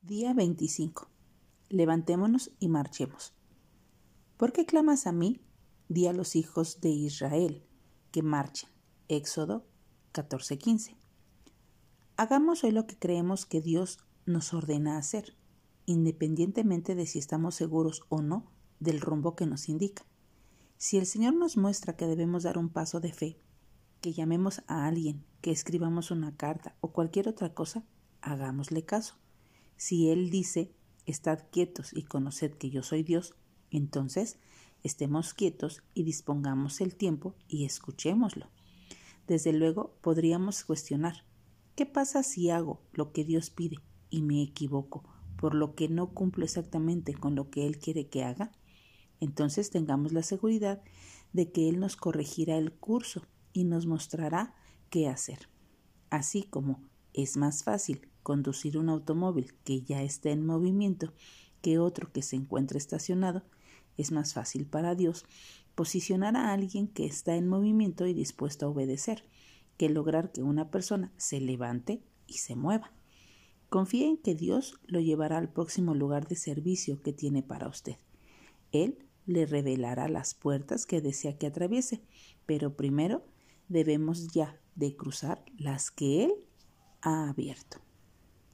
Día 25. Levantémonos y marchemos. ¿Por qué clamas a mí? Di a los hijos de Israel que marchen. Éxodo 14:15. Hagamos hoy lo que creemos que Dios nos ordena hacer, independientemente de si estamos seguros o no del rumbo que nos indica. Si el Señor nos muestra que debemos dar un paso de fe, que llamemos a alguien, que escribamos una carta o cualquier otra cosa, hagámosle caso. Si Él dice, estad quietos y conoced que yo soy Dios, entonces estemos quietos y dispongamos el tiempo y escuchémoslo. Desde luego podríamos cuestionar, ¿qué pasa si hago lo que Dios pide y me equivoco, por lo que no cumplo exactamente con lo que Él quiere que haga? Entonces tengamos la seguridad de que Él nos corregirá el curso y nos mostrará qué hacer. Así como es más fácil conducir un automóvil que ya está en movimiento que otro que se encuentra estacionado, es más fácil para Dios posicionar a alguien que está en movimiento y dispuesto a obedecer, que lograr que una persona se levante y se mueva. Confíe en que Dios lo llevará al próximo lugar de servicio que tiene para usted. Él le revelará las puertas que desea que atraviese, pero primero debemos ya de cruzar las que Él ha abierto.